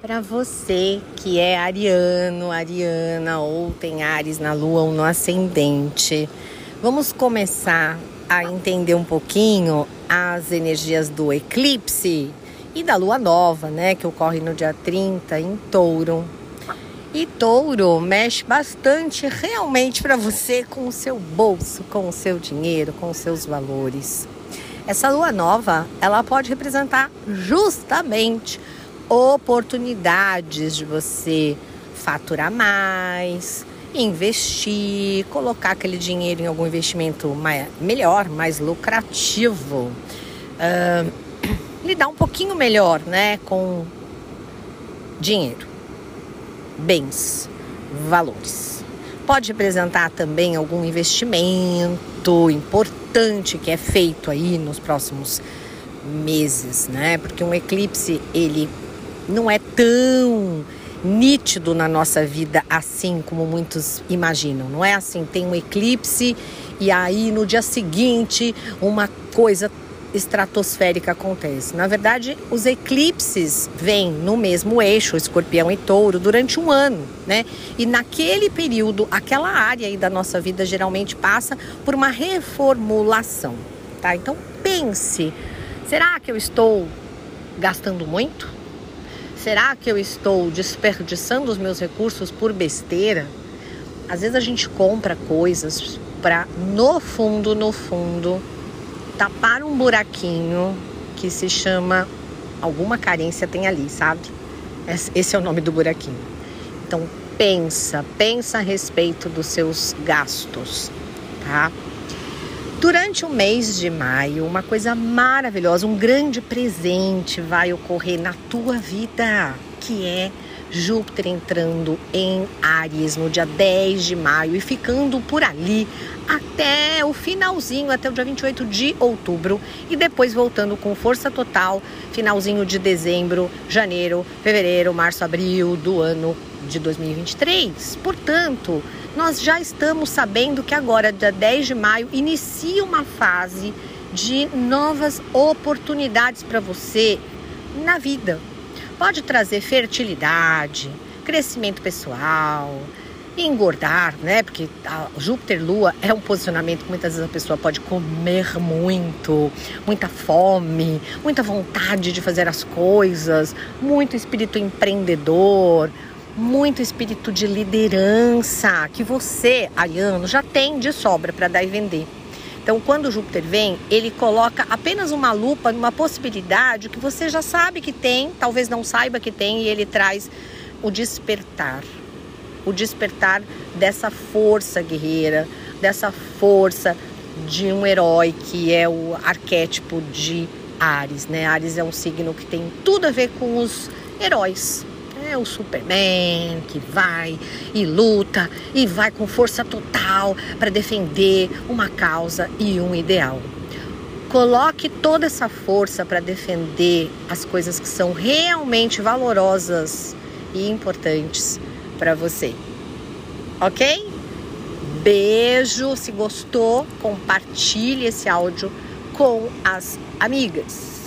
Para você que é ariano, ariana ou tem Ares na lua ou no ascendente, vamos começar a entender um pouquinho as energias do eclipse e da lua nova, né, que ocorre no dia 30 em Touro. E Touro mexe bastante realmente para você com o seu bolso, com o seu dinheiro, com os seus valores. Essa lua nova, ela pode representar justamente oportunidades de você faturar mais, investir, colocar aquele dinheiro em algum investimento mais, melhor, mais lucrativo, uh, lidar um pouquinho melhor, né, com dinheiro, bens, valores. Pode representar também algum investimento importante que é feito aí nos próximos meses, né? Porque um eclipse ele não é tão nítido na nossa vida assim como muitos imaginam. Não é assim, tem um eclipse e aí no dia seguinte uma coisa estratosférica acontece. Na verdade, os eclipses vêm no mesmo eixo, escorpião e touro, durante um ano, né? E naquele período, aquela área aí da nossa vida geralmente passa por uma reformulação, tá? Então pense, será que eu estou gastando muito? Será que eu estou desperdiçando os meus recursos por besteira? Às vezes a gente compra coisas para no fundo, no fundo, tapar um buraquinho que se chama alguma carência tem ali, sabe? Esse é o nome do buraquinho. Então pensa, pensa a respeito dos seus gastos, tá? Durante o mês de maio, uma coisa maravilhosa, um grande presente vai ocorrer na tua vida, que é Júpiter entrando em Ares no dia 10 de maio e ficando por ali até o finalzinho, até o dia 28 de outubro, e depois voltando com força total, finalzinho de dezembro, janeiro, fevereiro, março, abril do ano de 2023. Portanto, nós já estamos sabendo que agora, dia 10 de maio, inicia uma fase de novas oportunidades para você na vida. Pode trazer fertilidade, crescimento pessoal, engordar, né? Porque Júpiter Lua é um posicionamento que muitas vezes a pessoa pode comer muito, muita fome, muita vontade de fazer as coisas, muito espírito empreendedor, muito espírito de liderança que você, Ariano, já tem de sobra para dar e vender. Então, quando Júpiter vem, ele coloca apenas uma lupa numa possibilidade que você já sabe que tem, talvez não saiba que tem, e ele traz o despertar. O despertar dessa força guerreira, dessa força de um herói que é o arquétipo de Ares, né? Ares é um signo que tem tudo a ver com os heróis, é o Superman que vai e luta e vai com força total para defender uma causa e um ideal. Coloque toda essa força para defender as coisas que são realmente valorosas e importantes para você. Ok? Beijo. Se gostou, compartilhe esse áudio com as amigas.